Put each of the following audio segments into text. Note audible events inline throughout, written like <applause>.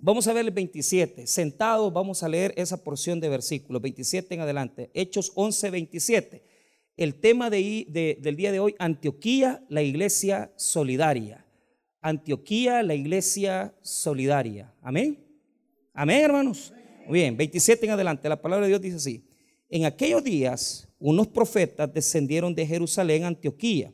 Vamos a ver el 27. Sentados vamos a leer esa porción de versículos, 27 en adelante. Hechos 11, 27. El tema de, del día de hoy, Antioquía, la iglesia solidaria. Antioquía, la iglesia solidaria. Amén. Amén, hermanos. Muy bien, 27 en adelante. La palabra de Dios dice así. En aquellos días, unos profetas descendieron de Jerusalén a Antioquía.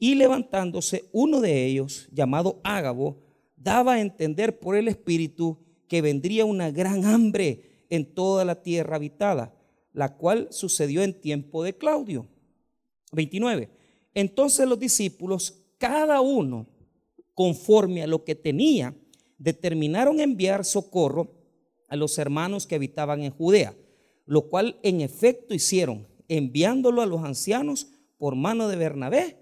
Y levantándose uno de ellos, llamado Ágabo, daba a entender por el Espíritu que vendría una gran hambre en toda la tierra habitada, la cual sucedió en tiempo de Claudio. 29. Entonces los discípulos, cada uno conforme a lo que tenía, determinaron enviar socorro a los hermanos que habitaban en Judea, lo cual en efecto hicieron, enviándolo a los ancianos por mano de Bernabé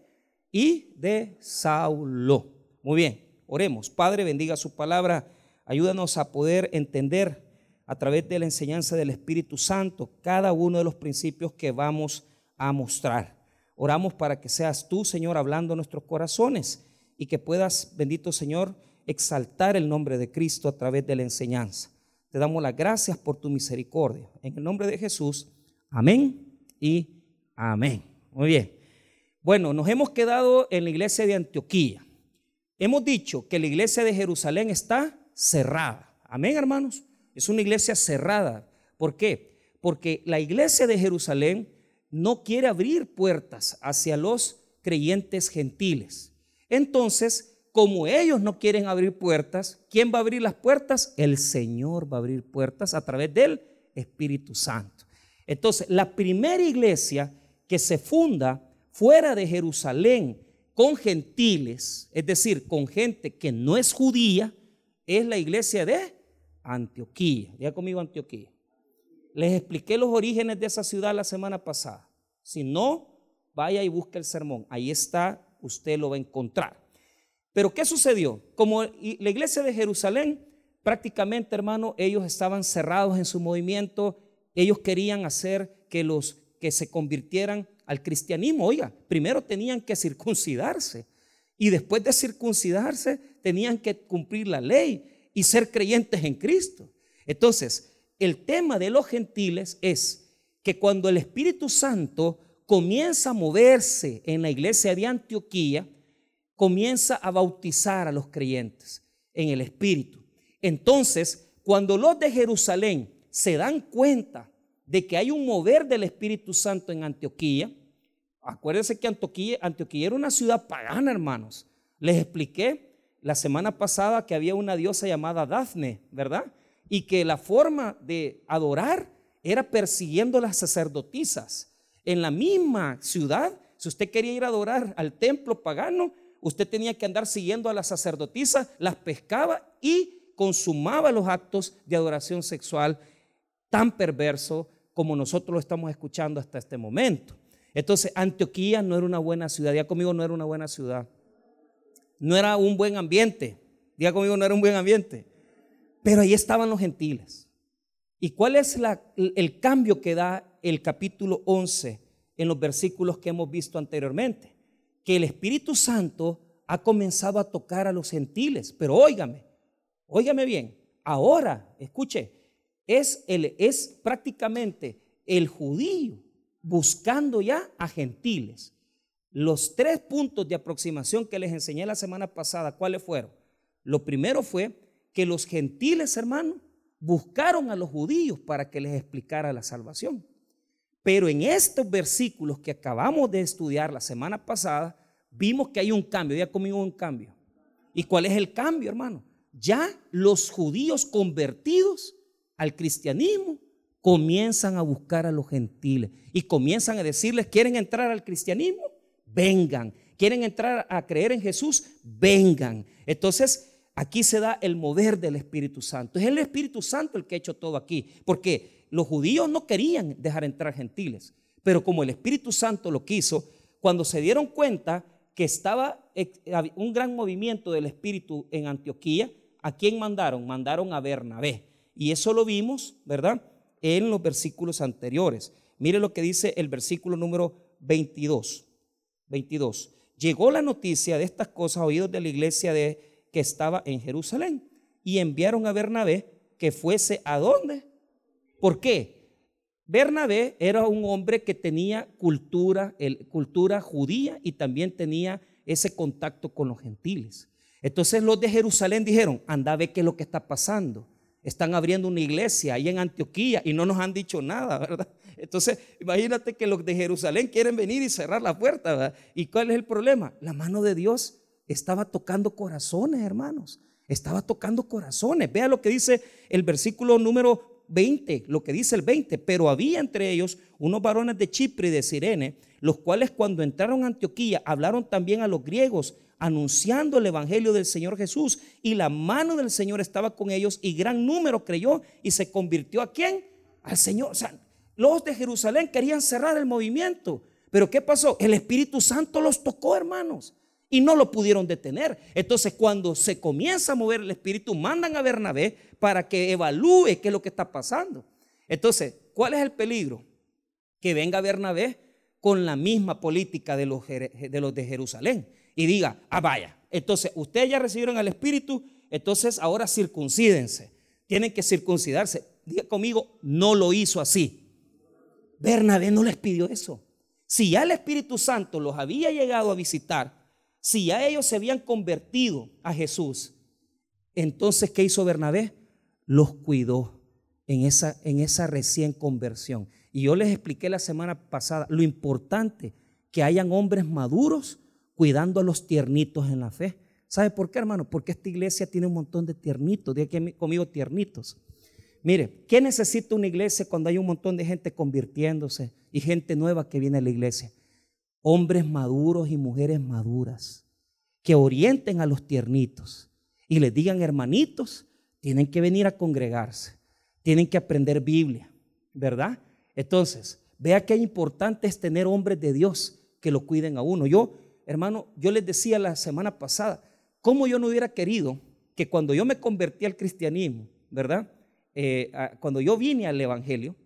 y de Saulo. Muy bien, Oremos. Padre, bendiga su palabra. Ayúdanos a poder entender a través de la enseñanza del Espíritu Santo cada uno de los principios que vamos a mostrar. Oramos para que seas tú, Señor, hablando en nuestros corazones y que puedas, bendito Señor, exaltar el nombre de Cristo a través de la enseñanza. Te damos las gracias por tu misericordia. En el nombre de Jesús, amén y amén. Muy bien. Bueno, nos hemos quedado en la iglesia de Antioquía. Hemos dicho que la iglesia de Jerusalén está cerrada. Amén, hermanos. Es una iglesia cerrada. ¿Por qué? Porque la iglesia de Jerusalén no quiere abrir puertas hacia los creyentes gentiles. Entonces, como ellos no quieren abrir puertas, ¿quién va a abrir las puertas? El Señor va a abrir puertas a través del Espíritu Santo. Entonces, la primera iglesia que se funda fuera de Jerusalén con gentiles, es decir, con gente que no es judía, es la iglesia de Antioquía. Ya conmigo Antioquía. Les expliqué los orígenes de esa ciudad la semana pasada. Si no, vaya y busque el sermón. Ahí está, usted lo va a encontrar. Pero ¿qué sucedió? Como la iglesia de Jerusalén, prácticamente, hermano, ellos estaban cerrados en su movimiento. Ellos querían hacer que los que se convirtieran al cristianismo. Oiga, primero tenían que circuncidarse y después de circuncidarse tenían que cumplir la ley y ser creyentes en Cristo. Entonces, el tema de los gentiles es que cuando el Espíritu Santo comienza a moverse en la iglesia de Antioquía, comienza a bautizar a los creyentes en el Espíritu. Entonces, cuando los de Jerusalén se dan cuenta de que hay un mover del Espíritu Santo en Antioquía. Acuérdense que Antioquía, era una ciudad pagana, hermanos. Les expliqué la semana pasada que había una diosa llamada Dafne, ¿verdad? Y que la forma de adorar era persiguiendo las sacerdotisas. En la misma ciudad, si usted quería ir a adorar al templo pagano, usted tenía que andar siguiendo a las sacerdotisas, las pescaba y consumaba los actos de adoración sexual tan perverso como nosotros lo estamos escuchando hasta este momento. Entonces, Antioquía no era una buena ciudad. Diga conmigo, no era una buena ciudad. No era un buen ambiente. Diga conmigo, no era un buen ambiente. Pero ahí estaban los gentiles. ¿Y cuál es el cambio que da el capítulo 11 en los versículos que hemos visto anteriormente? Que el Espíritu Santo ha comenzado a tocar a los gentiles. Pero óigame, óigame bien. Ahora, escuche, es, prácticamente el judío buscando ya a gentiles. Los tres puntos de aproximación que les enseñé la semana pasada, ¿cuáles fueron? Lo primero fue que los gentiles, hermanos, buscaron a los judíos para que les explicara la salvación. Pero en estos versículos que acabamos de estudiar la semana pasada, vimos que hay un cambio. Ya conmigo un cambio. ¿Y cuál es el cambio, hermano? Ya los judíos convertidos al cristianismo, comienzan a buscar a los gentiles y comienzan a decirles, ¿quieren entrar al cristianismo? Vengan. ¿Quieren entrar a creer en Jesús? Vengan. Entonces, aquí se da el mover del Espíritu Santo. Es el Espíritu Santo el que ha hecho todo aquí, porque los judíos no querían dejar entrar gentiles, pero como el Espíritu Santo lo quiso, cuando se dieron cuenta que estaba un gran movimiento del Espíritu en Antioquía, ¿a quién mandaron? Mandaron a Bernabé. Y eso lo vimos, ¿verdad? En los versículos anteriores. Mire lo que dice el versículo número 22. 22. Llegó la noticia de estas cosas a oídos de la iglesia de, que estaba en Jerusalén. y enviaron a Bernabé que fuese a dónde. ¿Por qué? Bernabé era un hombre que tenía cultura, cultura judía y también tenía ese contacto con los gentiles. Entonces los de Jerusalén dijeron, anda a ver qué es lo que está pasando. Están abriendo una iglesia ahí en Antioquía y no nos han dicho nada, ¿verdad? Entonces, imagínate que los de Jerusalén quieren venir y cerrar la puerta, ¿verdad? ¿Y cuál es el problema? La mano de Dios estaba tocando corazones, hermanos. Estaba tocando corazones. Vea lo que dice el versículo número 20, lo que dice el 20. Pero había entre ellos unos varones de Chipre y de Sirene, los cuales cuando entraron a Antioquía hablaron también a los griegos, anunciando el evangelio del Señor Jesús. Y la mano del Señor estaba con ellos y gran número creyó y se convirtió a quién? Al Señor. O sea, los de Jerusalén querían cerrar el movimiento. Pero ¿qué pasó? El Espíritu Santo los tocó, hermanos y no lo pudieron detener. Entonces, cuando se comienza a mover el espíritu, mandan a Bernabé para que evalúe qué es lo que está pasando. Entonces, ¿cuál es el peligro? Que venga Bernabé con la misma política de los de, Jerusalén y diga, ah, vaya, entonces ustedes ya recibieron al espíritu, entonces ahora circuncídense, tienen que circuncidarse. Diga conmigo, no lo hizo así. Bernabé no les pidió eso. Si ya el Espíritu Santo los había llegado a visitar, si ya ellos se habían convertido a Jesús, entonces ¿qué hizo Bernabé? Los cuidó en esa, en esa recién conversión. Y yo les expliqué la semana pasada lo importante que hayan hombres maduros cuidando a los tiernitos en la fe. ¿Sabe por qué, hermano? Porque esta iglesia tiene un montón de tiernitos. Diga conmigo tiernitos. Mire, ¿qué necesita una iglesia cuando hay un montón de gente convirtiéndose y gente nueva que viene a la iglesia? Hombres maduros y mujeres maduras que orienten a los tiernitos y les digan, hermanitos, tienen que venir a congregarse, tienen que aprender Biblia, ¿verdad? Entonces, vea qué importante es tener hombres de Dios que lo cuiden a uno. Yo, hermano, yo les decía la semana pasada, cómo yo no hubiera querido que cuando yo me convertí al cristianismo, ¿verdad? Eh, cuando yo vine al Evangelio,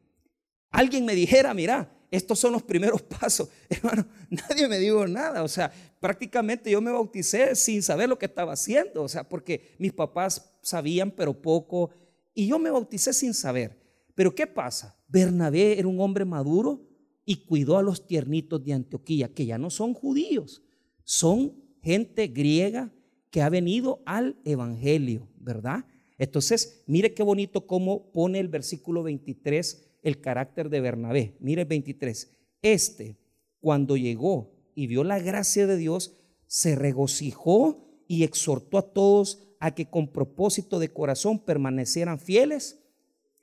alguien me dijera, mira, estos son los primeros <laughs> pasos. Hermano, nadie me dijo nada. O sea, prácticamente yo me bauticé sin saber lo que estaba haciendo. O sea, porque mis papás sabían, pero poco. Y yo me bauticé sin saber. Pero ¿qué pasa? Bernabé era un hombre maduro y cuidó a los tiernitos de Antioquía, que ya no son judíos, son gente griega que ha venido al Evangelio, ¿verdad? Entonces, mire qué bonito cómo pone el versículo 23 el carácter de Bernabé. Mire el 23. Este, cuando llegó y vio la gracia de Dios, se regocijó y exhortó a todos a que con propósito de corazón permanecieran fieles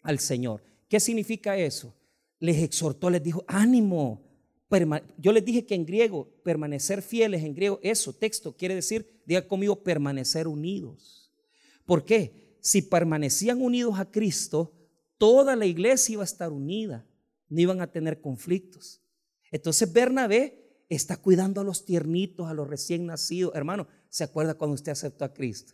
al Señor. ¿Qué significa eso? Les exhortó, les dijo, ánimo. Yo les dije que en griego, permanecer fieles, en griego, eso, texto, quiere decir, diga conmigo, permanecer unidos. ¿Por qué? Si permanecían unidos a Cristo, toda la iglesia iba a estar unida, no iban a tener conflictos. Entonces Bernabé está cuidando a los tiernitos, a los recién nacidos. Hermano, ¿se acuerda cuando usted aceptó a Cristo?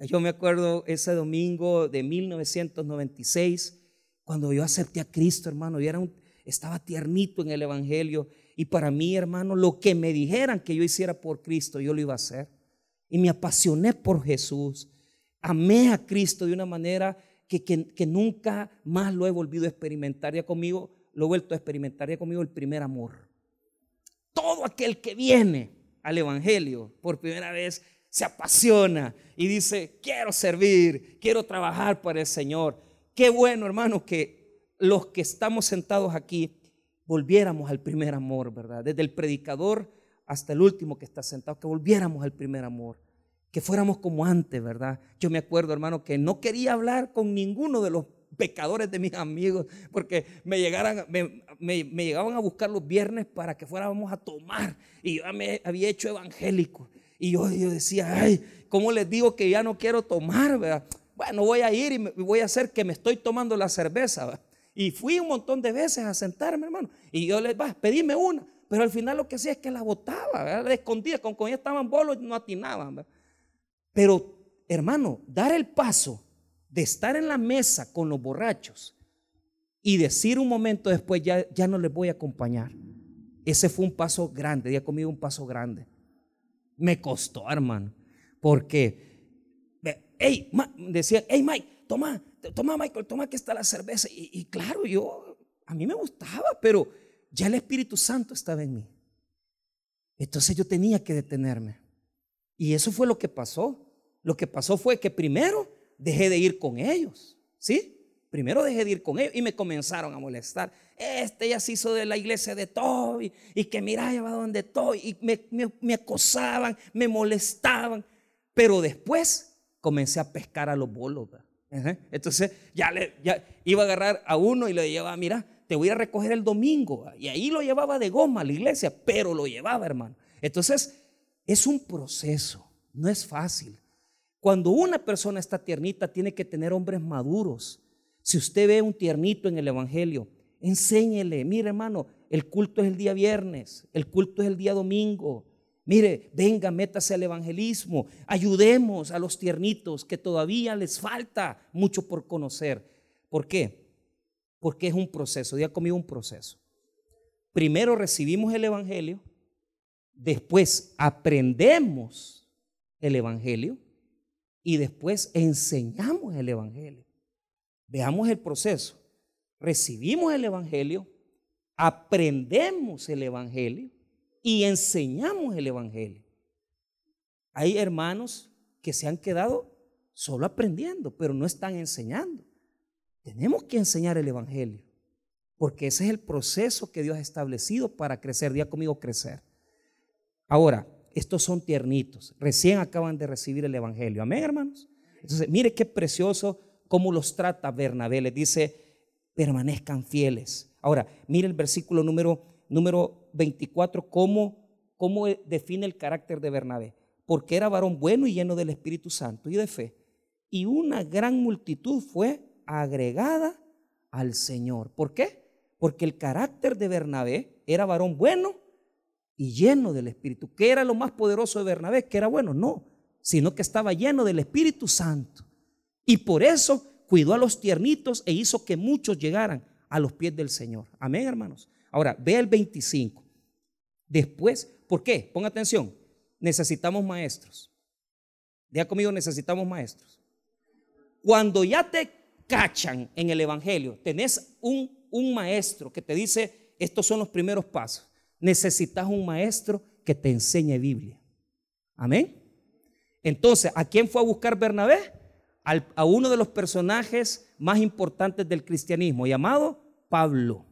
Yo me acuerdo ese domingo de 1996, cuando yo acepté a Cristo, hermano, yo era estaba tiernito en el Evangelio. Y para mí, hermano, lo que me dijeran que yo hiciera por Cristo, yo lo iba a hacer. Y me apasioné por Jesús. Amé a Cristo de una manera que, nunca más lo he volvido a experimentar ya conmigo, lo he vuelto a experimentar ya conmigo el primer amor. Todo aquel que viene al Evangelio por primera vez se apasiona y dice, quiero servir, quiero trabajar para el Señor. Qué bueno, hermano, que los que estamos sentados aquí volviéramos al primer amor, ¿verdad? Desde el predicador hasta el último que está sentado, que volviéramos al primer amor que fuéramos como antes, ¿verdad? Yo me acuerdo, hermano, que no quería hablar con ninguno de los pecadores de mis amigos, porque me, llegaran, me, llegaban a buscar los viernes para que fuéramos a tomar. Y yo me había hecho evangélico. Y yo, decía, ay, ¿cómo les digo que ya no quiero tomar? ¿verdad? Bueno, voy a ir y voy a hacer que me estoy tomando la cerveza. ¿verdad? Y fui un montón de veces a sentarme, hermano. Y yo les, va, pedime una. Pero al final lo que hacía es que la botaba, ¿verdad? la escondía. Con, con ella estaban bolos no atinaban. ¿verdad? Pero, hermano, dar el paso de estar en la mesa con los borrachos y decir un momento después, ya, ya no les voy a acompañar. Ese fue un paso grande, ya conmigo un paso grande. Me costó, hermano, porque hey, decían, hey Mike, toma, toma Michael, toma que está la cerveza. Y, y claro, yo, a mí me gustaba, pero ya el Espíritu Santo estaba en mí. Entonces yo tenía que detenerme. Y eso fue lo que pasó. Lo que pasó fue que primero dejé de ir con ellos, ¿sí? Primero dejé de ir con ellos y me comenzaron a molestar. Este ya se hizo de la iglesia de todo y, que mira, ya donde estoy. Y me, acosaban, me molestaban. Pero después comencé a pescar a los bolos. Entonces ya, le, ya iba a agarrar a uno y le llevaba, mira, te voy a recoger el domingo. Y ahí lo llevaba de goma a la iglesia, pero lo llevaba, hermano. Entonces, es un proceso, no es fácil. Cuando una persona está tiernita, tiene que tener hombres maduros. Si usted ve un tiernito en el Evangelio, enséñele, mire hermano, el culto es el día viernes, el culto es el día domingo. Mire, venga, métase al evangelismo, ayudemos a los tiernitos que todavía les falta mucho por conocer. ¿Por qué? Porque es un proceso, ya conmigo un proceso. Primero recibimos el Evangelio, después aprendemos el Evangelio y después enseñamos el Evangelio. Veamos el proceso. Recibimos el Evangelio, aprendemos el Evangelio y enseñamos el Evangelio. Hay hermanos que se han quedado solo aprendiendo, pero no están enseñando. Tenemos que enseñar el Evangelio, porque ese es el proceso que Dios ha establecido para crecer. Día conmigo, crecer. Ahora, estos son tiernitos, recién acaban de recibir el Evangelio. Amén, hermanos. Entonces, mire qué precioso cómo los trata Bernabé. Les dice, permanezcan fieles. Ahora, mire el versículo número, número 24, cómo, cómo define el carácter de Bernabé. Porque era varón bueno y lleno del Espíritu Santo y de fe. Y una gran multitud fue agregada al Señor. ¿Por qué? Porque el carácter de Bernabé era varón bueno y lleno del Espíritu. ¿Qué era lo más poderoso de Bernabé? Que era bueno, no, sino que estaba lleno del Espíritu Santo. Y por eso cuidó a los tiernitos e hizo que muchos llegaran a los pies del Señor. Amén, hermanos. Ahora, ve el 25. Después, ¿por qué? Ponga atención. Necesitamos maestros. Diga conmigo, necesitamos maestros. Cuando ya te cachan en el Evangelio, tenés un, un maestro que te dice, estos son los primeros pasos. Necesitas un maestro que te enseñe Biblia. Amén. Entonces, ¿a quién fue a buscar Bernabé? a uno de los personajes más importantes del cristianismo, llamado Pablo.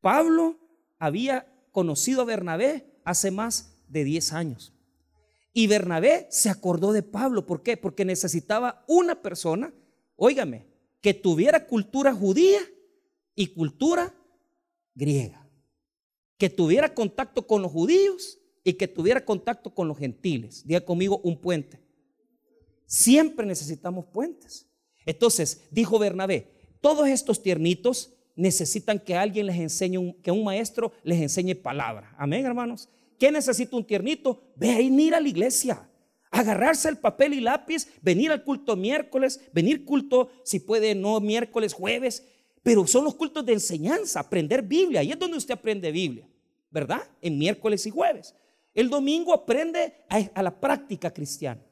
Pablo había conocido a Bernabé hace más de 10 años. Y Bernabé se acordó de Pablo. ¿Por qué? Porque necesitaba una persona, óigame, que tuviera cultura judía y cultura griega, que tuviera contacto con los judíos y que tuviera contacto con los gentiles. Diga conmigo un puente. Siempre necesitamos puentes. Entonces, dijo Bernabé, todos estos tiernitos necesitan que alguien les enseñe, que un maestro les enseñe palabra. Amén, hermanos. ¿Qué necesita un tiernito? Venir a la iglesia agarrarse el papel y lápiz, venir al culto miércoles, venir culto, si puede, no miércoles, jueves, pero son los cultos de enseñanza, aprender Biblia. Ahí es donde usted aprende Biblia, ¿verdad? En miércoles y jueves. El domingo aprende a, la práctica cristiana,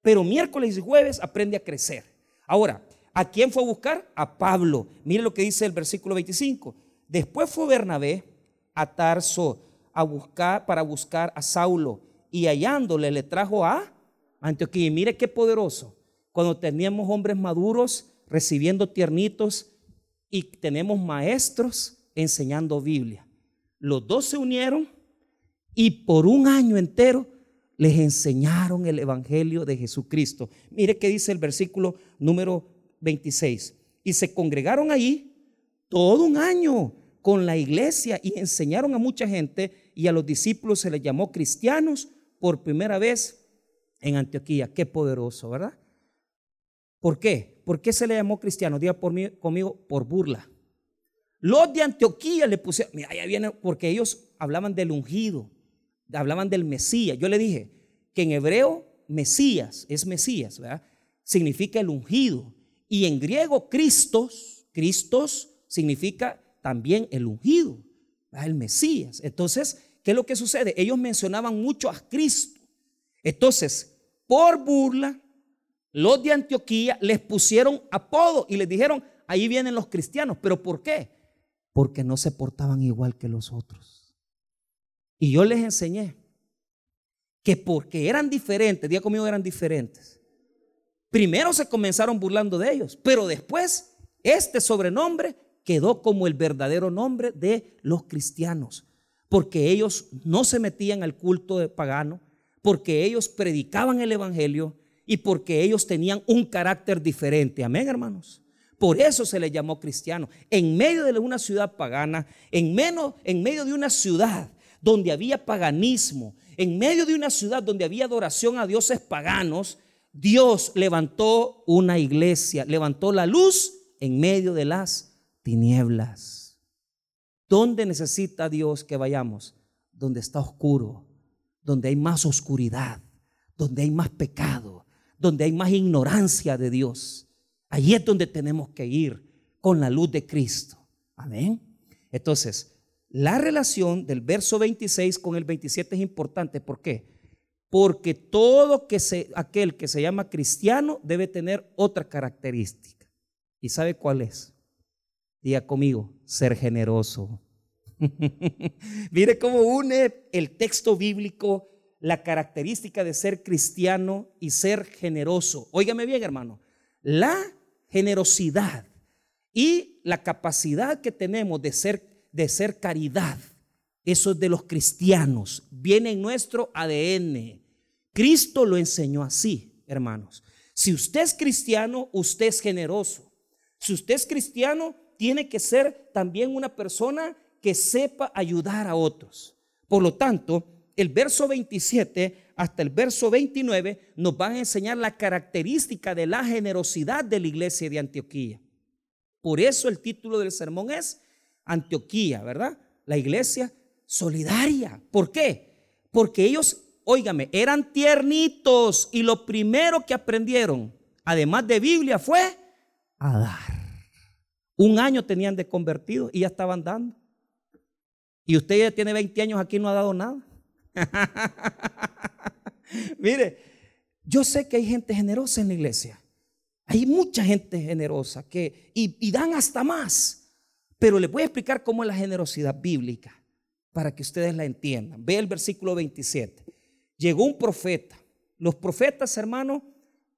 pero miércoles y jueves aprende a crecer. Ahora, ¿a quién fue a buscar? A Pablo. Mire lo que dice el versículo 25. Después fue Bernabé a Tarso a buscar, para buscar a Saulo y hallándole le trajo a Antioquía. Mire qué poderoso. Cuando teníamos hombres maduros recibiendo tiernitos y tenemos maestros enseñando Biblia. Los dos se unieron y por un año entero les enseñaron el Evangelio de Jesucristo. Mire qué dice el versículo número 26. Y se congregaron allí todo un año con la iglesia y enseñaron a mucha gente y a los discípulos se les llamó cristianos por primera vez en Antioquía. Qué poderoso, ¿verdad? ¿Por qué? ¿Por qué se le llamó cristiano? Diga por mí, conmigo, por burla. Los de Antioquía le pusieron, mira, ya viene, porque ellos hablaban del ungido, hablaban del Mesías. Yo le dije que en hebreo Mesías es Mesías, ¿verdad? Significa el ungido. Y en griego Cristos, Cristos significa también el ungido, el Mesías. Entonces, ¿Qué es lo que sucede? Ellos mencionaban mucho a Cristo. Entonces, por burla, los de Antioquía les pusieron apodo y les dijeron, ahí vienen los cristianos. ¿Pero por qué? Porque no se portaban igual que los otros. Y yo les enseñé que porque eran diferentes, día conmigo eran diferentes, primero se comenzaron burlando de ellos, pero después este sobrenombre quedó como el verdadero nombre de los cristianos, porque ellos no se metían al culto de pagano, porque ellos predicaban el Evangelio y porque ellos tenían un carácter diferente. Amén, hermanos. Por eso se les llamó cristiano. En medio de una ciudad pagana, en medio de una ciudad donde había paganismo, en medio de una ciudad donde había adoración a dioses paganos, Dios levantó una iglesia, levantó la luz en medio de las tinieblas. ¿Dónde necesita Dios que vayamos? Donde está oscuro, donde hay más oscuridad, donde hay más pecado, donde hay más ignorancia de Dios. Allí es donde tenemos que ir con la luz de Cristo. Amén. Entonces, la relación del verso 26 con el 27 es importante. ¿Por qué? Porque todo aquel que se llama cristiano debe tener otra característica. ¿Y sabe cuál es? Diga conmigo, ser generoso. <laughs> Mire cómo une el texto bíblico la característica de ser cristiano y ser generoso. Óigame bien, hermano. La generosidad y la capacidad que tenemos de ser, de ser caridad, eso es de los cristianos, viene en nuestro ADN. Cristo lo enseñó así, hermanos. Si usted es cristiano, usted es generoso. Si usted es cristiano, tiene que ser también una persona que sepa ayudar a otros. Por lo tanto, el verso 27 hasta el verso 29 nos van a enseñar la característica de la generosidad de la iglesia de Antioquía. Por eso el título del sermón es Antioquía, ¿verdad? La iglesia solidaria. ¿Por qué? Porque ellos, óigame, eran tiernitos y lo primero que aprendieron, además de Biblia, fue a dar. Un año tenían de convertido y ya estaban dando. Y usted ya tiene 20 años aquí no ha dado nada. <laughs> Mire, yo sé que hay gente generosa en la iglesia. Hay mucha gente generosa que y, dan hasta más. Pero les voy a explicar cómo es la generosidad bíblica para que ustedes la entiendan. Ve el versículo 27. Llegó un profeta. Los profetas, hermanos,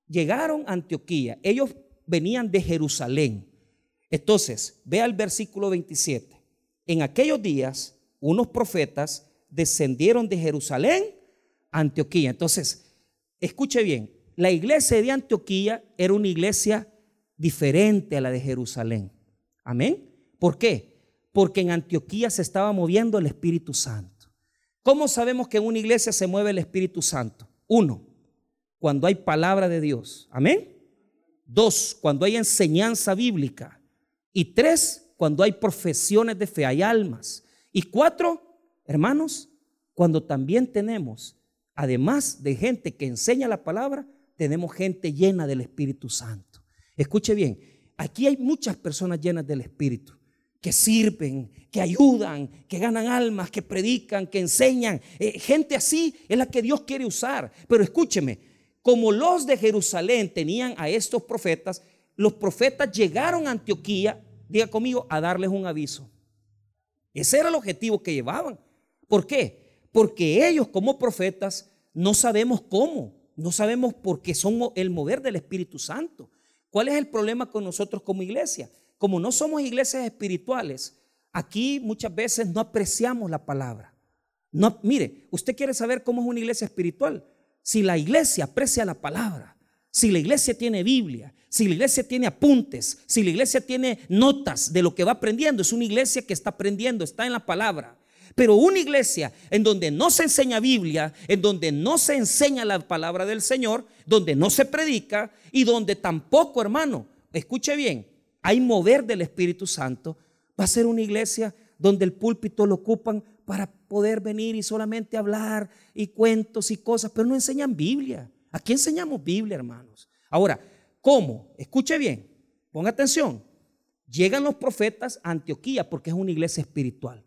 llegaron a Antioquía. Ellos venían de Jerusalén. Entonces, vea el versículo 27. En aquellos días, unos profetas descendieron de Jerusalén a Antioquía. Entonces, escuche bien, la iglesia de Antioquía era una iglesia diferente a la de Jerusalén. Amén. ¿Por qué? Porque en Antioquía se estaba moviendo el Espíritu Santo. ¿Cómo sabemos que en una iglesia se mueve el Espíritu Santo? Uno, cuando hay palabra de Dios. Amén. Dos, cuando hay enseñanza bíblica. Y tres, cuando hay profesiones de fe, hay almas. Y cuatro, hermanos, cuando también tenemos, además de gente que enseña la palabra, tenemos gente llena del Espíritu Santo. Escuche bien, aquí hay muchas personas llenas del Espíritu que sirven, que ayudan, que ganan almas, que predican, que enseñan. Eh, gente así es la que Dios quiere usar. Pero escúcheme, como los de Jerusalén tenían a estos profetas, los profetas llegaron a Antioquía, diga conmigo, a darles un aviso. Ese era el objetivo que llevaban. ¿Por qué? Porque ellos como profetas no sabemos cómo, no sabemos por qué son el mover del Espíritu Santo. ¿Cuál es el problema con nosotros como iglesia? Como no somos iglesias espirituales, aquí muchas veces no apreciamos la palabra. No, mire, usted quiere saber cómo es una iglesia espiritual. Si la iglesia aprecia la palabra, si la iglesia tiene Biblia, si la iglesia tiene apuntes, si la iglesia tiene notas de lo que va aprendiendo, es una iglesia que está aprendiendo, está en la palabra. Pero una iglesia en donde no se enseña Biblia, en donde no se enseña la palabra del Señor, donde no se predica y donde tampoco, hermano, escuche bien, hay mover del Espíritu Santo, va a ser una iglesia donde el púlpito lo ocupan para poder venir y solamente hablar y cuentos y cosas, pero no enseñan Biblia. Aquí enseñamos Biblia, hermanos. Ahora, ¿cómo? Escuche bien, ponga atención. Llegan los profetas a Antioquía porque es una iglesia espiritual.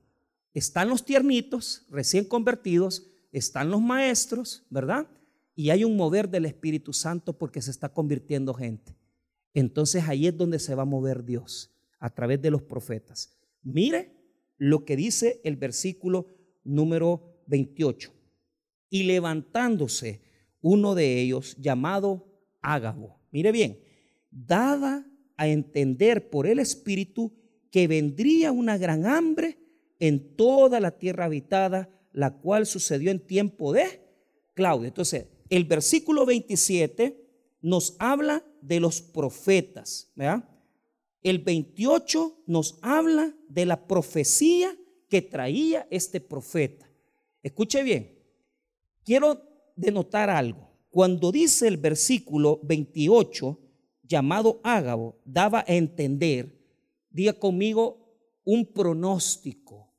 Están los tiernitos, recién convertidos, están los maestros, ¿verdad? y hay un mover del Espíritu Santo porque se está convirtiendo gente. Entonces ahí es donde se va a mover Dios, a través de los profetas. Mire lo que dice el versículo número 28. Y levantándose uno de ellos, llamado Ágabo, mire bien, daba a entender por el Espíritu que vendría una gran hambre en toda la tierra habitada, la cual sucedió en tiempo de Claudio. Entonces, el versículo 27 nos habla de los profetas, ¿verdad? El 28 nos habla de la profecía que traía este profeta. Escuche bien, quiero denotar algo. Cuando dice el versículo 28, llamado Ágabo, daba a entender, diga conmigo, un pronóstico.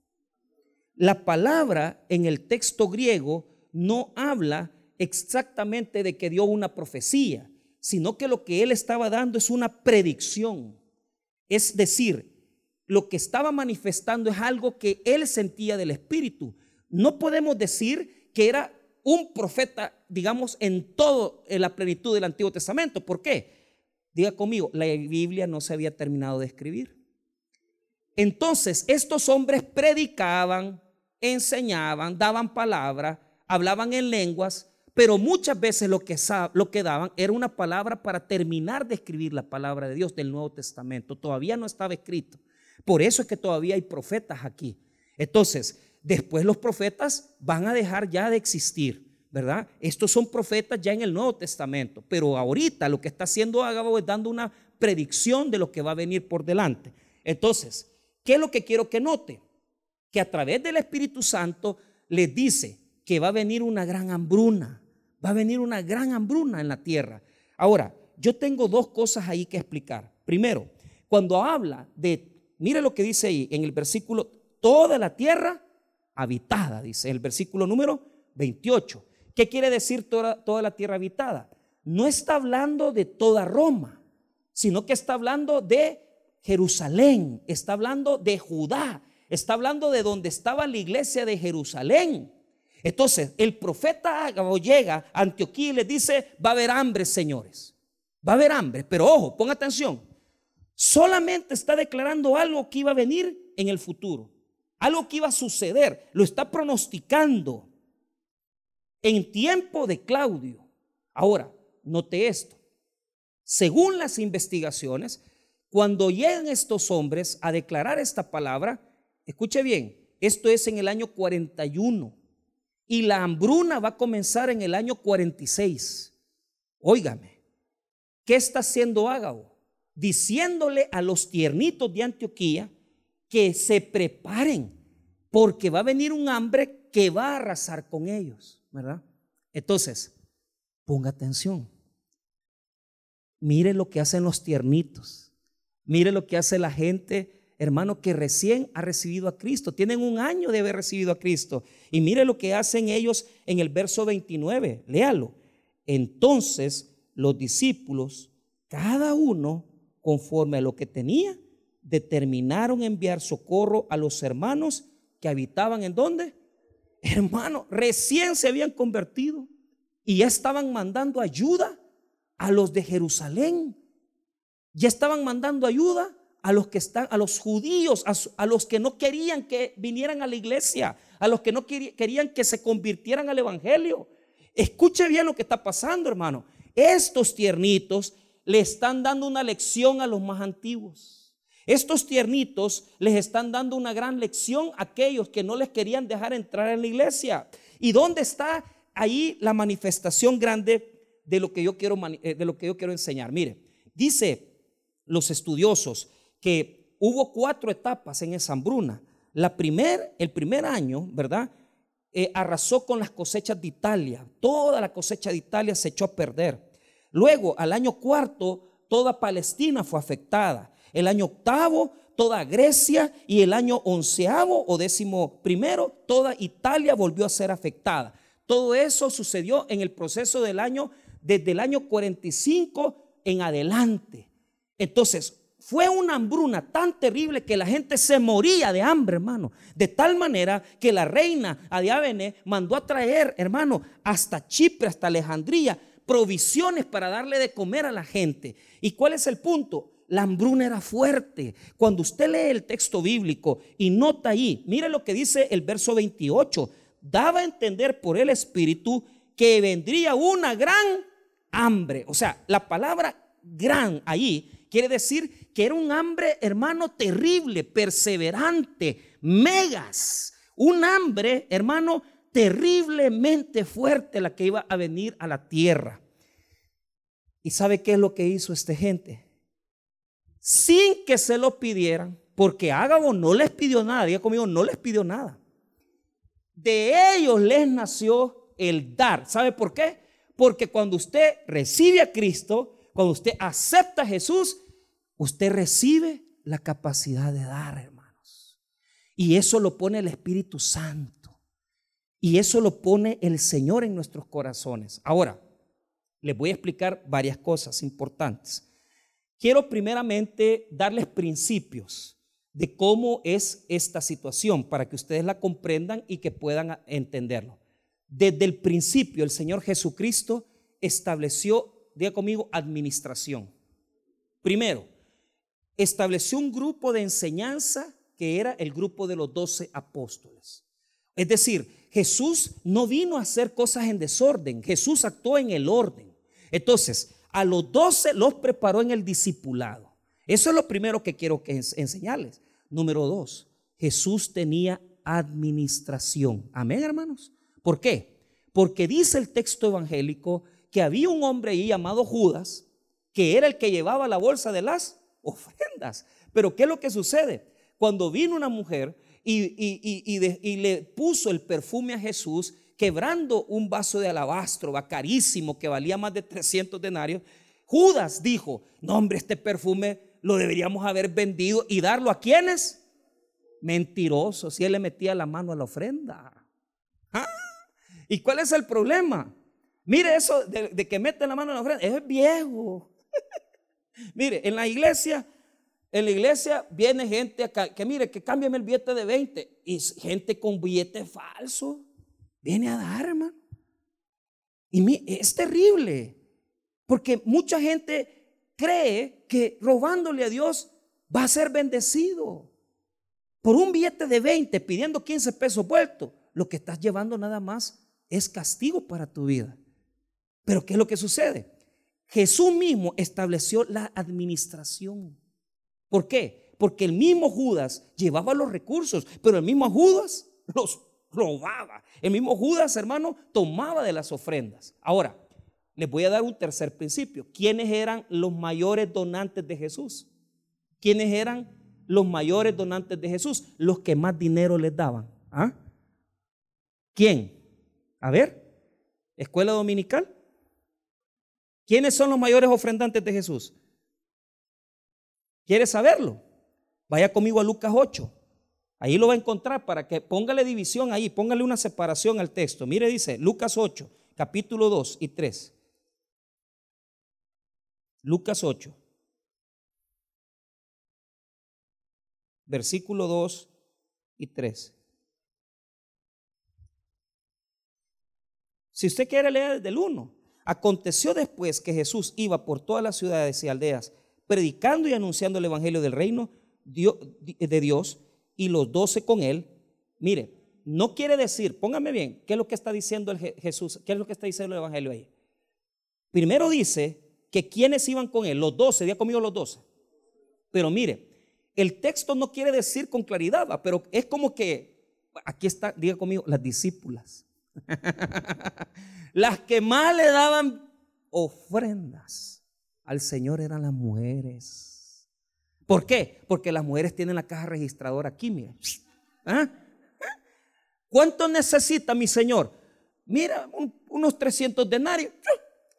La palabra en el texto griego no habla exactamente de que dio una profecía, sino que lo que él estaba dando es una predicción. Es decir, lo que estaba manifestando es algo que él sentía del Espíritu. No podemos decir que era un profeta, digamos, en todo en la plenitud del Antiguo Testamento. ¿Por qué? Diga conmigo, la Biblia no se había terminado de escribir. Entonces, estos hombres predicaban, enseñaban, daban palabra, hablaban en lenguas, pero muchas veces lo que, lo que daban era una palabra para terminar de escribir la palabra de Dios del Nuevo Testamento. Todavía no estaba escrito. Por eso es que todavía hay profetas aquí. Entonces, después los profetas van a dejar ya de existir, ¿verdad? Estos son profetas ya en el Nuevo Testamento, pero ahorita lo que está haciendo Ágabo es dando una predicción de lo que va a venir por delante. Entonces, ¿qué es lo que quiero que note? Que a través del Espíritu Santo les dice que va a venir una gran hambruna, va a venir una gran hambruna en la tierra. Ahora, yo tengo dos cosas ahí que explicar. Primero, cuando habla de, mire lo que dice ahí en el versículo, toda la tierra habitada, dice el versículo número 28. ¿Qué quiere decir toda, toda la tierra habitada? No está hablando de toda Roma, sino que está hablando de Jerusalén, está hablando de Judá, está hablando de donde estaba la iglesia de Jerusalén. Entonces, el profeta Ágabo llega a Antioquía y le dice, va a haber hambre, señores. Va a haber hambre, pero ojo, ponga atención. Solamente está declarando algo que iba a venir en el futuro. Algo que iba a suceder. Lo está pronosticando en tiempo de Claudio. Ahora, note esto. Según las investigaciones, cuando llegan estos hombres a declarar esta palabra, escuche bien, esto es en el año 41 y la hambruna va a comenzar en el año 46. Óigame, ¿qué está haciendo Ágabo? Diciéndole a los tiernitos de Antioquía que se preparen, porque va a venir un hambre que va a arrasar con ellos, ¿verdad? Entonces, ponga atención. Mire lo que hacen los tiernitos. Mire lo que hace la gente hermano, que recién ha recibido a Cristo. Tienen un año de haber recibido a Cristo. Y mire lo que hacen ellos en el verso 29. Léalo. Entonces los discípulos, cada uno conforme a lo que tenía, determinaron enviar socorro a los hermanos que habitaban en dónde? Hermano, recién se habían convertido y ya estaban mandando ayuda a los de Jerusalén. Ya estaban mandando ayuda a los que están, a los judíos, a, los que no querían que vinieran a la iglesia, a los que no querían que se convirtieran al evangelio. Escuche bien lo que está pasando, hermano. Estos tiernitos le están dando una lección a los más antiguos. Estos tiernitos les están dando una gran lección a aquellos que no les querían dejar entrar en la iglesia. ¿Y dónde está ahí la manifestación grande de lo que yo quiero, eh, de lo que yo quiero enseñar? Mire, dice los estudiosos que hubo cuatro etapas en esa hambruna. La primer, el primer año, ¿verdad? Eh, arrasó con las cosechas de Italia. Toda la cosecha de Italia se echó a perder. Luego, al año cuarto, toda Palestina fue afectada. El año octavo, toda Grecia y el año onceavo o décimo primero, toda Italia volvió a ser afectada. Todo eso sucedió en el proceso del año, desde el año 45 en adelante. Entonces, fue una hambruna tan terrible que la gente se moría de hambre, hermano. De tal manera que la reina Adiábene mandó a traer, hermano, hasta Chipre, hasta Alejandría, provisiones para darle de comer a la gente. ¿Y cuál es el punto? La hambruna era fuerte. Cuando usted lee el texto bíblico y nota ahí, mire lo que dice el verso 28, daba a entender por el Espíritu que vendría una gran hambre. O sea, la palabra gran ahí Quiere decir que era un hambre, hermano, terrible, perseverante, megas. Un hambre, hermano, terriblemente fuerte la que iba a venir a la tierra. ¿Y sabe qué es lo que hizo esta gente? Sin que se lo pidieran, porque Ágabo no les pidió nada, diga conmigo, no les pidió nada. De ellos les nació el dar. ¿Sabe por qué? Porque cuando usted recibe a Cristo, cuando usted acepta a Jesús, usted recibe la capacidad de dar, hermanos. Y eso lo pone el Espíritu Santo. Y eso lo pone el Señor en nuestros corazones. Ahora, les voy a explicar varias cosas importantes. Quiero primeramente darles principios de cómo es esta situación para que ustedes la comprendan y que puedan entenderlo. Desde el principio el Señor Jesucristo estableció, diga conmigo, administración. Primero, estableció un grupo de enseñanza que era el grupo de los doce apóstoles. Es decir, Jesús no vino a hacer cosas en desorden, Jesús actuó en el orden. Entonces, a los doce los preparó en el discipulado. Eso es lo primero que quiero que enseñarles. Número dos, Jesús tenía administración. Amén, hermanos. ¿Por qué? Porque dice el texto evangélico que había un hombre ahí llamado Judas, que era el que llevaba la bolsa de las ofrendas. Pero ¿qué es lo que sucede? Cuando vino una mujer y, le puso el perfume a Jesús, quebrando un vaso de alabastro, carísimo, que valía más de 300 denarios, Judas dijo, no hombre, este perfume lo deberíamos haber vendido y darlo a quienes? Mentiroso, si él le metía la mano a la ofrenda. ¿Ah? ¿Y cuál es el problema? Mire eso de, de que mete la mano a la ofrenda, es viejo. Mire, en la iglesia, en la iglesia viene gente que mire, que cámbiame el billete de 20 y gente con billete falso viene a dar, hermano. Y es terrible, porque mucha gente cree que robándole a Dios va a ser bendecido. Por un billete de 20 pidiendo 15 pesos vueltos, lo que estás llevando nada más es castigo para tu vida. Pero ¿qué es lo que sucede? Jesús mismo estableció la administración. ¿Por qué? Porque el mismo Judas llevaba los recursos, pero el mismo Judas <laughs> los robaba. El mismo Judas, hermano, tomaba de las ofrendas. Ahora, les voy a dar un tercer principio. ¿Quiénes eran los mayores donantes de Jesús? ¿Quiénes eran los mayores donantes de Jesús? Los que más dinero les daban. ¿Ah? ¿Quién? A ver, escuela dominical. ¿Quiénes son los mayores ofrendantes de Jesús? ¿Quiere saberlo? Vaya conmigo a Lucas 8. Ahí lo va a encontrar para que póngale división ahí, póngale una separación al texto. Mire, dice Lucas 8, capítulo 2 y 3. Lucas 8, versículo 2 y 3. Si usted quiere leer desde el 1, Aconteció después que Jesús iba por todas las ciudades y aldeas, predicando y anunciando el Evangelio del reino de Dios y los doce con él. Mire, no quiere decir, póngame bien, ¿qué es lo que está diciendo el Jesús? ¿Qué es lo que está diciendo el Evangelio ahí? Primero dice que quienes iban con él, los doce, día conmigo los doce. Pero mire, el texto no quiere decir con claridad, pero es como que, aquí está, diga conmigo, las discípulas. <laughs> Las que más le daban ofrendas al Señor eran las mujeres. ¿Por qué? Porque las mujeres tienen la caja registradora aquí, mira. ¿Ah? ¿Cuánto necesita mi Señor? Mira, unos 300 denarios.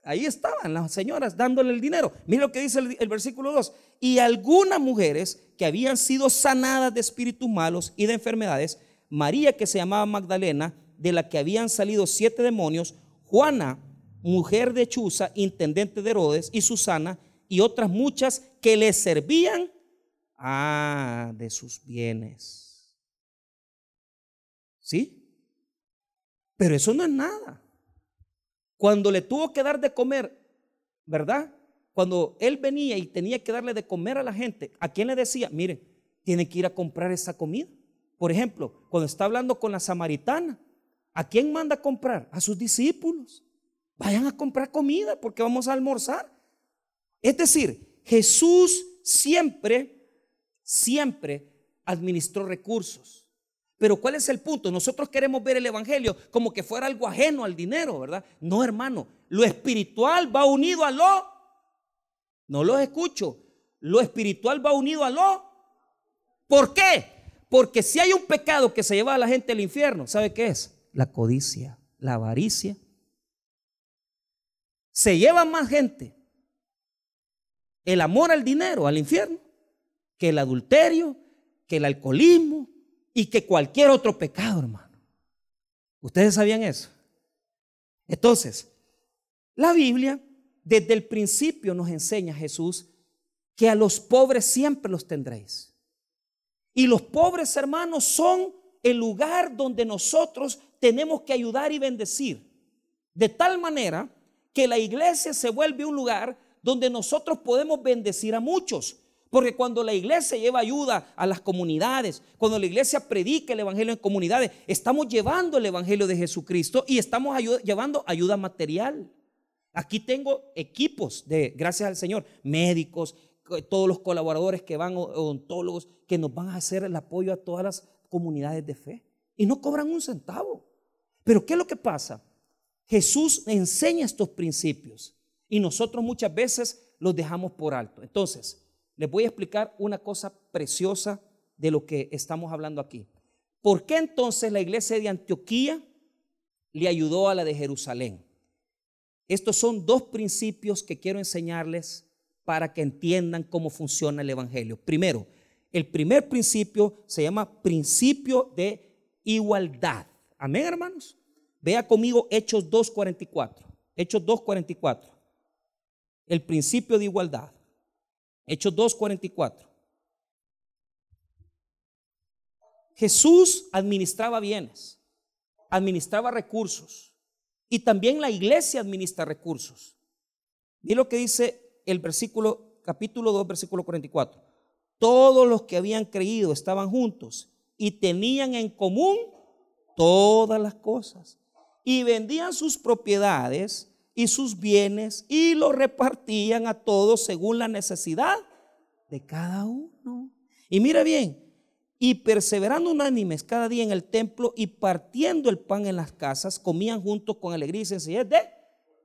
Ahí estaban las señoras dándole el dinero. Mira lo que dice el, el, versículo 2. Y algunas mujeres que habían sido sanadas de espíritus malos y de enfermedades, María que se llamaba Magdalena, de la que habían salido siete demonios, Juana, mujer de Chuza, intendente de Herodes, y Susana, y otras muchas que le servían, ah, de sus bienes. ¿Sí? Pero eso no es nada. Cuando le tuvo que dar de comer, ¿verdad? Cuando él venía y tenía que darle de comer a la gente, ¿a quién le decía? Miren, tiene que ir a comprar esa comida. Por ejemplo, cuando está hablando con la samaritana, ¿a quién manda a comprar? A sus discípulos. Vayan a comprar comida porque vamos a almorzar. Es decir, Jesús siempre, siempre administró recursos. Pero ¿cuál es el punto? Nosotros queremos ver el Evangelio como que fuera algo ajeno al dinero, ¿verdad? No, hermano. Lo espiritual va unido a lo... No lo escucho. Lo espiritual va unido a lo... ¿Por qué? Porque si hay un pecado que se lleva a la gente al infierno, ¿sabe qué es? La codicia, la avaricia. Se lleva más gente el amor al dinero, al infierno, que el adulterio, que el alcoholismo, y que cualquier otro pecado, hermano. ¿Ustedes sabían eso? Entonces, la Biblia desde el principio nos enseña Jesús que a los pobres siempre los tendréis. Y los pobres hermanos son el lugar donde nosotros tenemos que ayudar y bendecir. De tal manera que la iglesia se vuelve un lugar donde nosotros podemos bendecir a muchos. Porque cuando la iglesia lleva ayuda a las comunidades, cuando la iglesia predica el Evangelio en comunidades, estamos llevando el Evangelio de Jesucristo y estamos llevando ayuda material. Aquí tengo equipos de, gracias al Señor, médicos, todos los colaboradores que van, odontólogos, que nos van a hacer el apoyo a todas las comunidades de fe. Y no cobran un centavo. Pero ¿qué es lo que pasa? Jesús enseña estos principios y nosotros muchas veces los dejamos por alto. Entonces, les voy a explicar una cosa preciosa de lo que estamos hablando aquí. ¿Por qué entonces la iglesia de Antioquía le ayudó a la de Jerusalén? Estos son dos principios que quiero enseñarles para que entiendan cómo funciona el Evangelio. Primero, el primer principio se llama principio de igualdad. Amén, hermanos. Vea conmigo Hechos 2.44. Hechos 2.44. El principio de igualdad. Hechos 2.44. Jesús administraba bienes, administraba recursos y también la iglesia administra recursos. Y lo que dice el versículo, capítulo 2, versículo 44. Todos los que habían creído estaban juntos y tenían en común todas las cosas y vendían sus propiedades y sus bienes y los repartían a todos según la necesidad de cada uno. Y mira bien, y perseverando unánimes cada día en el templo y partiendo el pan en las casas, comían juntos con alegría y sencillez de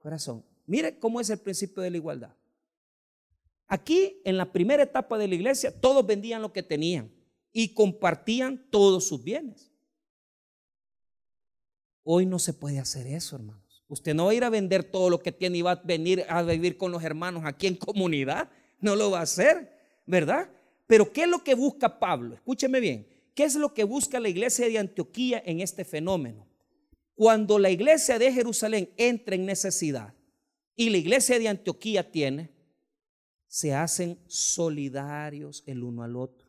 corazón. Mire cómo es el principio de la igualdad. Aquí, en la primera etapa de la iglesia, todos vendían lo que tenían y compartían todos sus bienes. Hoy no se puede hacer eso, hermano. Usted no va a ir a vender todo lo que tiene y va a venir a vivir con los hermanos aquí en comunidad. No lo va a hacer, ¿verdad? Pero ¿qué es lo que busca Pablo? Escúcheme bien. ¿Qué es lo que busca la iglesia de Antioquía en este fenómeno? Cuando la iglesia de Jerusalén entra en necesidad y la iglesia de Antioquía tiene, se hacen solidarios el uno al otro.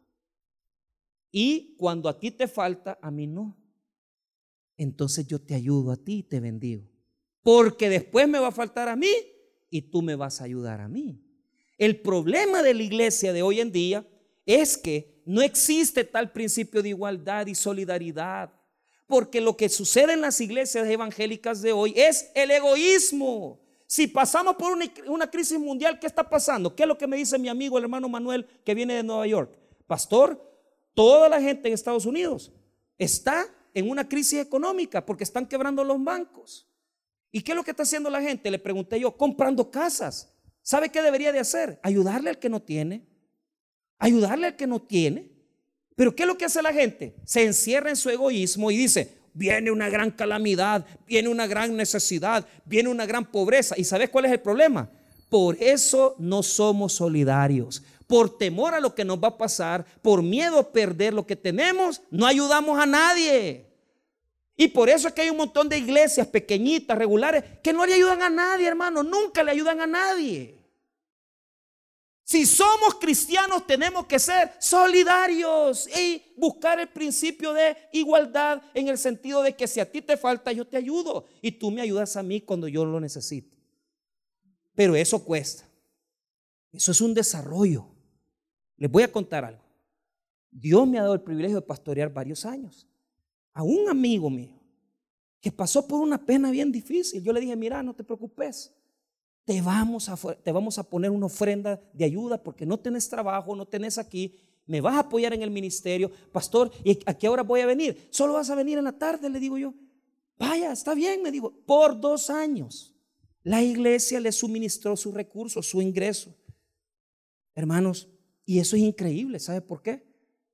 Y cuando a ti te falta, a mí no. Entonces yo te ayudo a ti y te bendigo porque después me va a faltar a mí y tú me vas a ayudar a mí. El problema de la iglesia de hoy en día es que no existe tal principio de igualdad y solidaridad, porque lo que sucede en las iglesias evangélicas de hoy es el egoísmo. Si pasamos por una, crisis mundial, ¿qué está pasando? ¿Qué es lo que me dice mi amigo, el hermano Manuel, que viene de Nueva York? Pastor, toda la gente en Estados Unidos está en una crisis económica porque están quebrando los bancos. ¿Y qué es lo que está haciendo la gente? Le pregunté yo, comprando casas. ¿Sabe qué debería de hacer? Ayudarle al que no tiene. Ayudarle al que no tiene. Pero ¿qué es lo que hace la gente? Se encierra en su egoísmo y dice, viene una gran calamidad, viene una gran necesidad, viene una gran pobreza. ¿Y sabes cuál es el problema? Por eso no somos solidarios. Por temor a lo que nos va a pasar, por miedo a perder lo que tenemos, no ayudamos a nadie. Y por eso es que hay un montón de iglesias pequeñitas, regulares, que no le ayudan a nadie, hermano. Nunca le ayudan a nadie. Si somos cristianos tenemos que ser solidarios y buscar el principio de igualdad en el sentido de que si a ti te falta yo te ayudo y tú me ayudas a mí cuando yo lo necesito. Pero eso cuesta. Eso es un desarrollo. Les voy a contar algo. Dios me ha dado el privilegio de pastorear varios años. A un amigo mío que pasó por una pena bien difícil. Yo le dije, mira, no te preocupes te vamos a, te vamos a poner una ofrenda de ayuda porque no tenés trabajo, no tenés aquí, me vas a apoyar en el ministerio, pastor, ¿y a qué hora voy a venir? Solo vas a venir en la tarde, le digo yo. Vaya, está bien, me digo, por dos años. La iglesia le suministró sus recursos, su ingreso. Hermanos, y eso es increíble, ¿sabe por qué?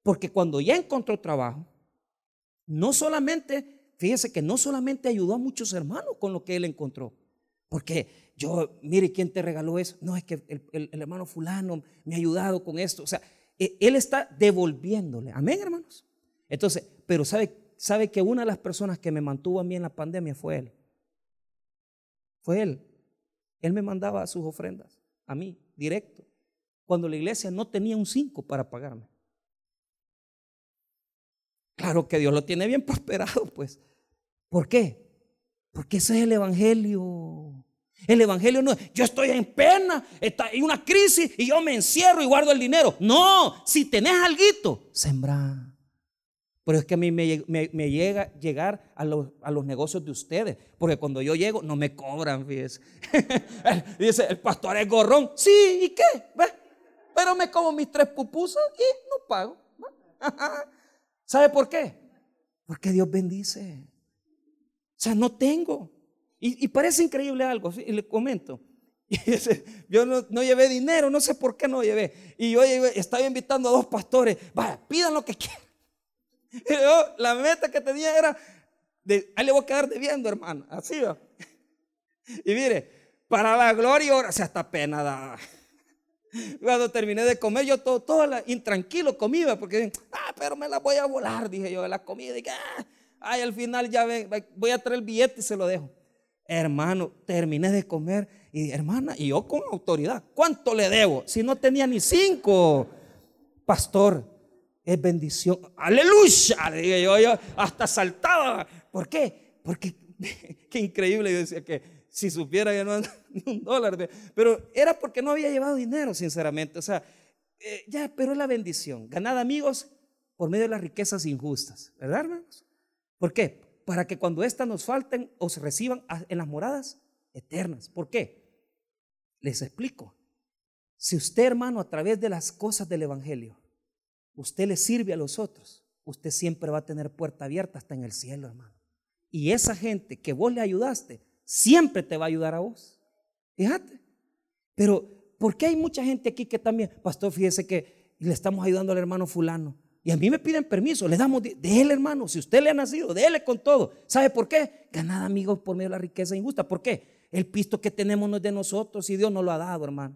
Porque cuando ya encontró trabajo, no solamente, fíjese que no solamente ayudó a muchos hermanos con lo que él encontró, porque yo, mire, ¿quién te regaló eso? No, es que el, hermano fulano me ha ayudado con esto. O sea, e, él está devolviéndole. Amén, hermanos. Entonces, pero sabe, sabe que una de las personas que me mantuvo a mí en la pandemia fue él. Fue él. Él me mandaba sus ofrendas a mí, directo, cuando la iglesia no tenía un 5 para pagarme. Claro que Dios lo tiene bien prosperado, pues. ¿Por qué? Porque ese es el Evangelio. El evangelio no es, yo estoy en pena, está en una crisis y yo me encierro y guardo el dinero. No, si tenés algo, sembra. Pero es que a mí me, llega llegar a los, negocios de ustedes, porque cuando yo llego no me cobran, fíjese. <laughs> Dice, el pastor es gorrón. Sí, ¿y qué? Pero me como mis tres pupusas y no pago. <laughs> ¿Sabe por qué? Porque Dios bendice. O sea, no tengo. Y, parece increíble algo, y le comento. <laughs> yo no, llevé dinero, no sé por qué no llevé. Y yo estaba invitando a dos pastores, vaya, pidan lo que quieran. <laughs> la meta que tenía era, ahí le voy a quedar debiendo, hermano. Así va. Y mire, para la gloria, o sea, hasta pena daba. Cuando terminé de comer, yo todo, todo intranquilo comía, porque, ah, pero me la voy a volar, dije yo, la comida. Y que, ah, ay, al final ya voy a traer el billete y se lo dejo. Hermano, terminé de comer y hermana, y yo con autoridad, ¿cuánto le debo? Si no tenía ni cinco, pastor, es bendición, aleluya, le dije yo, yo hasta saltaba. ¿Por qué? Porque <laughs> qué increíble, yo decía que si supiera que no <laughs> ni un dólar, pero era porque no había llevado dinero, sinceramente, o sea, eh, ya, pero es la bendición, ganar amigos por medio de las riquezas injustas, ¿verdad, hermanos? ¿Por qué? para que cuando éstas nos falten o se reciban en las moradas eternas. ¿Por qué? Les explico. Si usted, hermano, a través de las cosas del Evangelio, usted le sirve a los otros, usted siempre va a tener puerta abierta hasta en el cielo, hermano. Y esa gente que vos le ayudaste, siempre te va a ayudar a vos. Fíjate. Pero, ¿por qué hay mucha gente aquí que también, pastor, fíjese que le estamos ayudando al hermano fulano? Y a mí me piden permiso, le damos de, él, hermano. Si usted le ha nacido, déle con todo. ¿Sabe por qué? Ganada amigos por medio de la riqueza injusta. ¿Por qué? El pisto que tenemos no es de nosotros y Dios nos lo ha dado, hermano.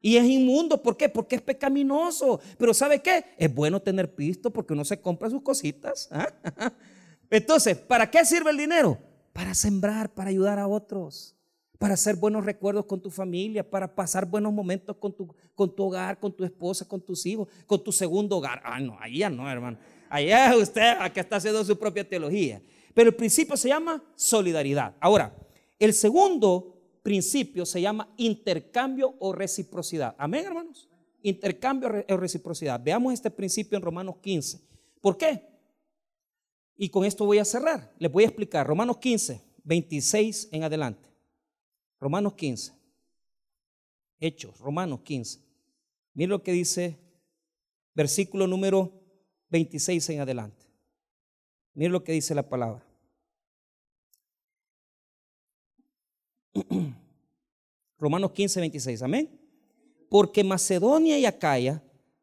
Y es inmundo, ¿por qué? Porque es pecaminoso. Pero ¿sabe qué? Es bueno tener pisto porque uno se compra sus cositas. ¿ah? <laughs> Entonces, ¿para qué sirve el dinero? Para sembrar, para ayudar a otros para hacer buenos recuerdos con tu familia, para pasar buenos momentos con tu, con tu hogar, con tu esposa, con tus hijos, con tu segundo hogar. Ah, no, allá no, hermano. Allá <laughs> usted que está haciendo su propia teología. Pero el principio se llama solidaridad. Ahora, el segundo principio se llama intercambio o reciprocidad. Amén, hermanos. Intercambio o reciprocidad. Veamos este principio en Romanos 15. ¿Por qué? Y con esto voy a cerrar. Les voy a explicar. Romanos 15, 26 en adelante. Romanos 15. Hechos, Romanos 15. Mira lo que dice versículo número 26 en adelante. Mira lo que dice la palabra. <clears throat> Romanos 15, 26. Amén. Porque Macedonia y Acaya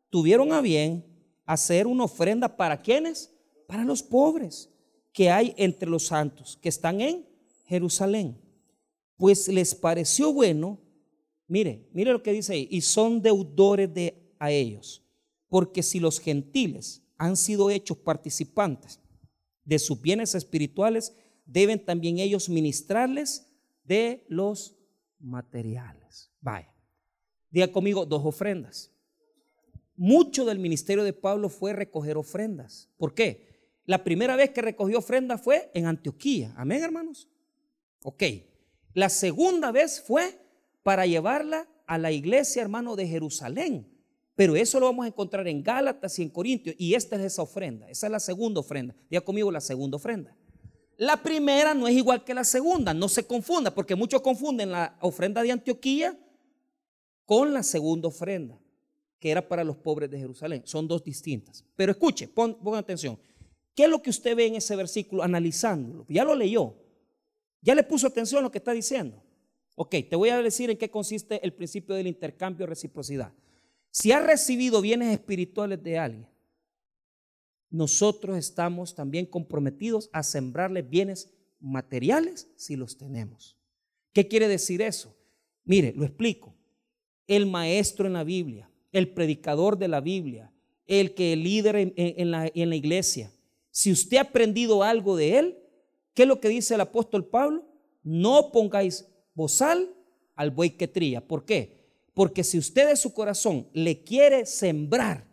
tuvieron a bien hacer una ofrenda para quienes? Para los pobres que hay entre los santos que están en Jerusalén pues les pareció bueno, mire, mire lo que dice ahí, y son deudores de a ellos, porque si los gentiles han sido hechos participantes de sus bienes espirituales, deben también ellos ministrarles de los materiales. Vaya. Diga conmigo, dos ofrendas. Mucho del ministerio de Pablo fue recoger ofrendas. ¿Por qué? La primera vez que recogió ofrendas fue en Antioquía. Amén, hermanos. Ok. La segunda vez fue para llevarla a la iglesia, hermano, de Jerusalén. Pero eso lo vamos a encontrar en Gálatas y en Corintios. Y esta es esa ofrenda. Esa es la segunda ofrenda. Diga conmigo la segunda ofrenda. La primera no es igual que la segunda. No se confunda, porque muchos confunden la ofrenda de Antioquía con la segunda ofrenda, que era para los pobres de Jerusalén. Son dos distintas. Pero escuche, pon, atención. ¿Qué es lo que usted ve en ese versículo analizándolo? Ya lo leyó. Ya le puso atención a lo que está diciendo. Ok, te voy a decir en qué consiste el principio del intercambio reciprocidad. Si has recibido bienes espirituales de alguien, nosotros estamos también comprometidos a sembrarle bienes materiales si los tenemos. ¿Qué quiere decir eso? Mire, lo explico el maestro en la Biblia, el predicador de la Biblia, el que líder en, la, en la iglesia. Si usted ha aprendido algo de él, ¿qué es lo que dice el apóstol Pablo? No pongáis bozal al buey que trilla. ¿Por qué? Porque si usted de su corazón le quiere sembrar,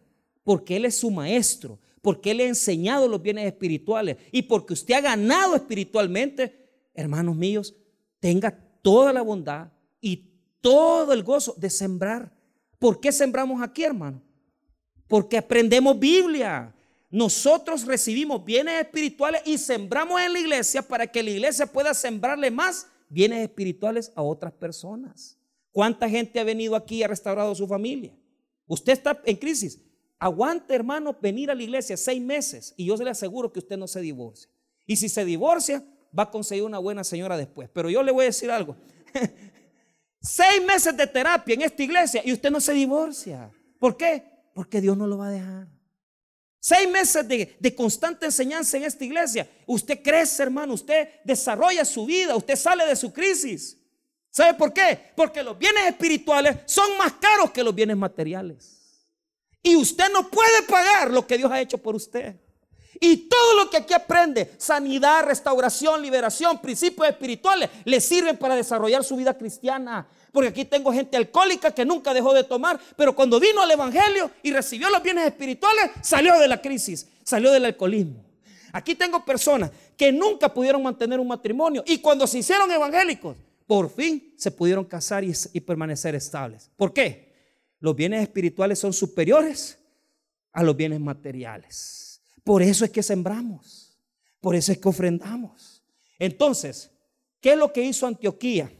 porque Él es su maestro, porque Él le ha enseñado los bienes espirituales y porque usted ha ganado espiritualmente, hermanos míos, tenga toda la bondad y todo el gozo de sembrar. ¿Por qué sembramos aquí, hermano? Porque aprendemos Biblia. Nosotros recibimos bienes espirituales y sembramos en la iglesia para que la iglesia pueda sembrarle más bienes espirituales a otras personas. ¿Cuánta gente ha venido aquí y ha restaurado su familia? Usted está en crisis. Aguante, hermano, venir a la iglesia seis meses y yo se le aseguro que usted no se divorcia. Y si se divorcia, va a conseguir una buena señora después. Pero yo le voy a decir algo. <laughs> Seis meses de terapia en esta iglesia y usted no se divorcia. ¿Por qué? Porque Dios no lo va a dejar. Seis meses de, constante enseñanza en esta iglesia. Usted crece, hermano. Usted desarrolla su vida. Usted sale de su crisis. ¿Sabe por qué? Porque los bienes espirituales son más caros que los bienes materiales. Y usted no puede pagar lo que Dios ha hecho por usted. Y todo lo que aquí aprende, sanidad, restauración, liberación, principios espirituales, le sirven para desarrollar su vida cristiana. Porque aquí tengo gente alcohólica que nunca dejó de tomar, pero cuando vino al Evangelio y recibió los bienes espirituales, salió de la crisis, salió del alcoholismo. Aquí tengo personas que nunca pudieron mantener un matrimonio y cuando se hicieron evangélicos, por fin se pudieron casar y, y permanecer estables. ¿Por qué? Los bienes espirituales son superiores a los bienes materiales. Por eso es que sembramos. Por eso es que ofrendamos. Entonces, ¿qué es lo que hizo Antioquía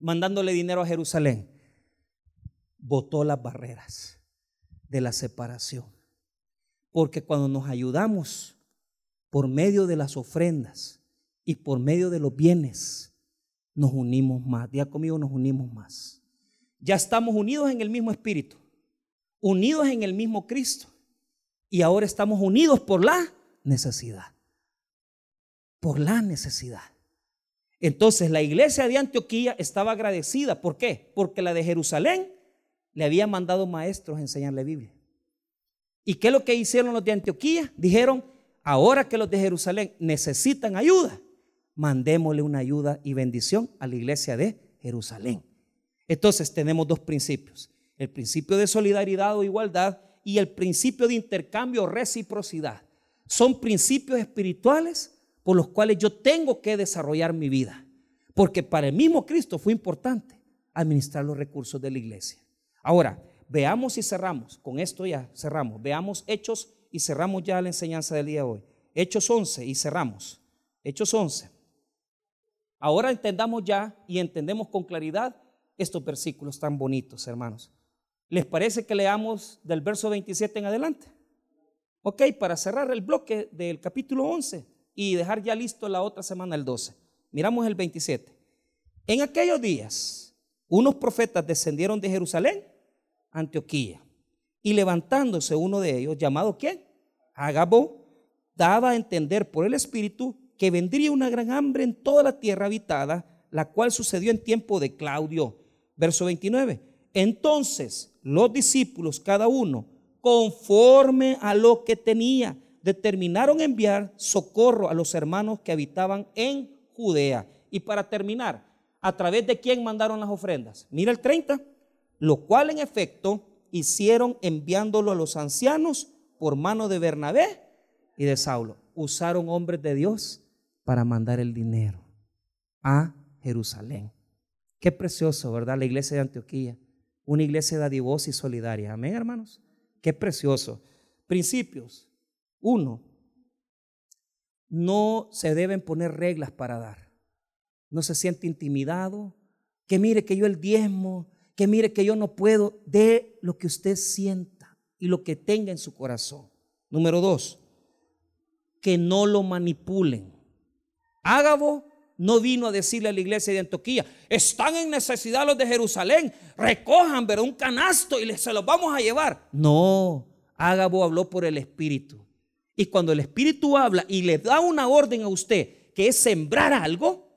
mandándole dinero a Jerusalén? Botó las barreras de la separación. Porque cuando nos ayudamos por medio de las ofrendas y por medio de los bienes, nos unimos más. Día conmigo, nos unimos más. Ya estamos unidos en el mismo espíritu, unidos en el mismo Cristo y ahora estamos unidos por la necesidad. Por la necesidad. Entonces la iglesia de Antioquía estaba agradecida. ¿Por qué? Porque la de Jerusalén le había mandado maestros a enseñarle Biblia. ¿Y qué es lo que hicieron los de Antioquía? Dijeron, ahora que los de Jerusalén necesitan ayuda, mandémosle una ayuda y bendición a la iglesia de Jerusalén. Entonces tenemos dos principios. El principio de solidaridad o igualdad y el principio de intercambio o reciprocidad. Son principios espirituales por los cuales yo tengo que desarrollar mi vida. Porque para el mismo Cristo fue importante administrar los recursos de la iglesia. Ahora, veamos y cerramos. Con esto ya cerramos. Veamos Hechos y cerramos ya la enseñanza del día de hoy. Hechos 11 y cerramos. Hechos 11. Ahora entendamos ya y entendemos con claridad estos versículos tan bonitos, hermanos. ¿Les parece que leamos del verso 27 en adelante? Ok, para cerrar el bloque del capítulo 11 y dejar ya listo la otra semana el 12. Miramos el 27. En aquellos días, unos profetas descendieron de Jerusalén a Antioquía y levantándose uno de ellos, llamado quién? Agabo, daba a entender por el Espíritu que vendría una gran hambre en toda la tierra habitada, la cual sucedió en tiempo de Claudio. Verso 29. Entonces los discípulos, cada uno, conforme a lo que tenía, determinaron enviar socorro a los hermanos que habitaban en Judea. Y para terminar, ¿a través de quién mandaron las ofrendas? Mira el 30. lo cual en efecto hicieron enviándolo a los ancianos por mano de Bernabé y de Saulo. Usaron hombres de Dios para mandar el dinero a Jerusalén. Qué precioso, ¿verdad? La iglesia de Antioquía. Una iglesia dadivosa y solidaria. Amén, hermanos. Qué precioso. Principios. Uno, no se deben poner reglas para dar. No se siente intimidado. Que mire que yo el diezmo, que mire que yo no puedo. De lo que usted sienta y lo que tenga en su corazón. Número dos, que no lo manipulen. Ágabo no vino a decirle a la iglesia de Antioquía, están en necesidad los de Jerusalén, recojan, pero un canasto y se los vamos a llevar. No, Ágabo habló por el Espíritu. Y cuando el Espíritu habla y le da una orden a usted, que es sembrar algo,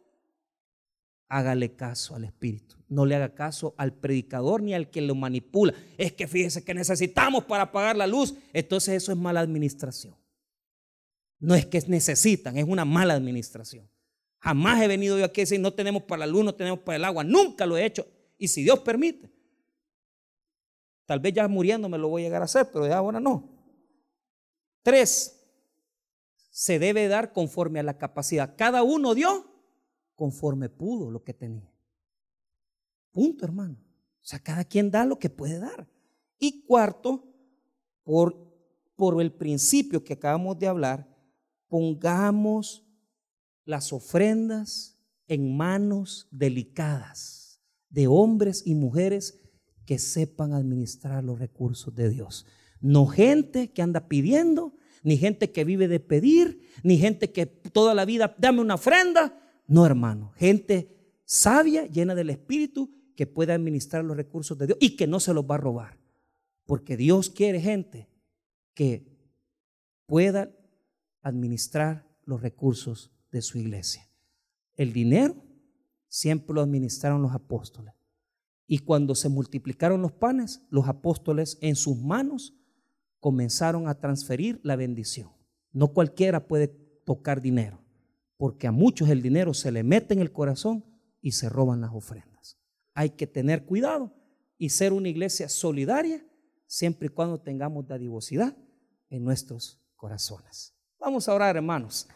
hágale caso al Espíritu. No le haga caso al predicador ni al que lo manipula. Es que fíjese que necesitamos para apagar la luz. Entonces eso es mala administración. No es que necesitan, es una mala administración. Jamás he venido yo aquí a decir no tenemos para la luz, no tenemos para el agua. Nunca lo he hecho. Y si Dios permite, tal vez ya muriendo me lo voy a llegar a hacer, pero ya ahora no. Tres, se debe dar conforme a la capacidad. Cada uno dio conforme pudo lo que tenía. Punto, hermano. O sea, cada quien da lo que puede dar. Y cuarto, por, por el principio que acabamos de hablar, pongamos las ofrendas en manos delicadas de hombres y mujeres que sepan administrar los recursos de Dios. No gente que anda pidiendo, ni gente que vive de pedir, ni gente que toda la vida dame una ofrenda. No, hermano, gente sabia, llena del Espíritu, que pueda administrar los recursos de Dios y que no se los va a robar. Porque Dios quiere gente que pueda administrar los recursos de su iglesia. El dinero siempre lo administraron los apóstoles. Y cuando se multiplicaron los panes, los apóstoles en sus manos comenzaron a transferir la bendición. No cualquiera puede tocar dinero, porque a muchos el dinero se le mete en el corazón y se roban las ofrendas. Hay que tener cuidado y ser una iglesia solidaria siempre y cuando tengamos dadivosidad en nuestros corazones. Vamos a orar, hermanos.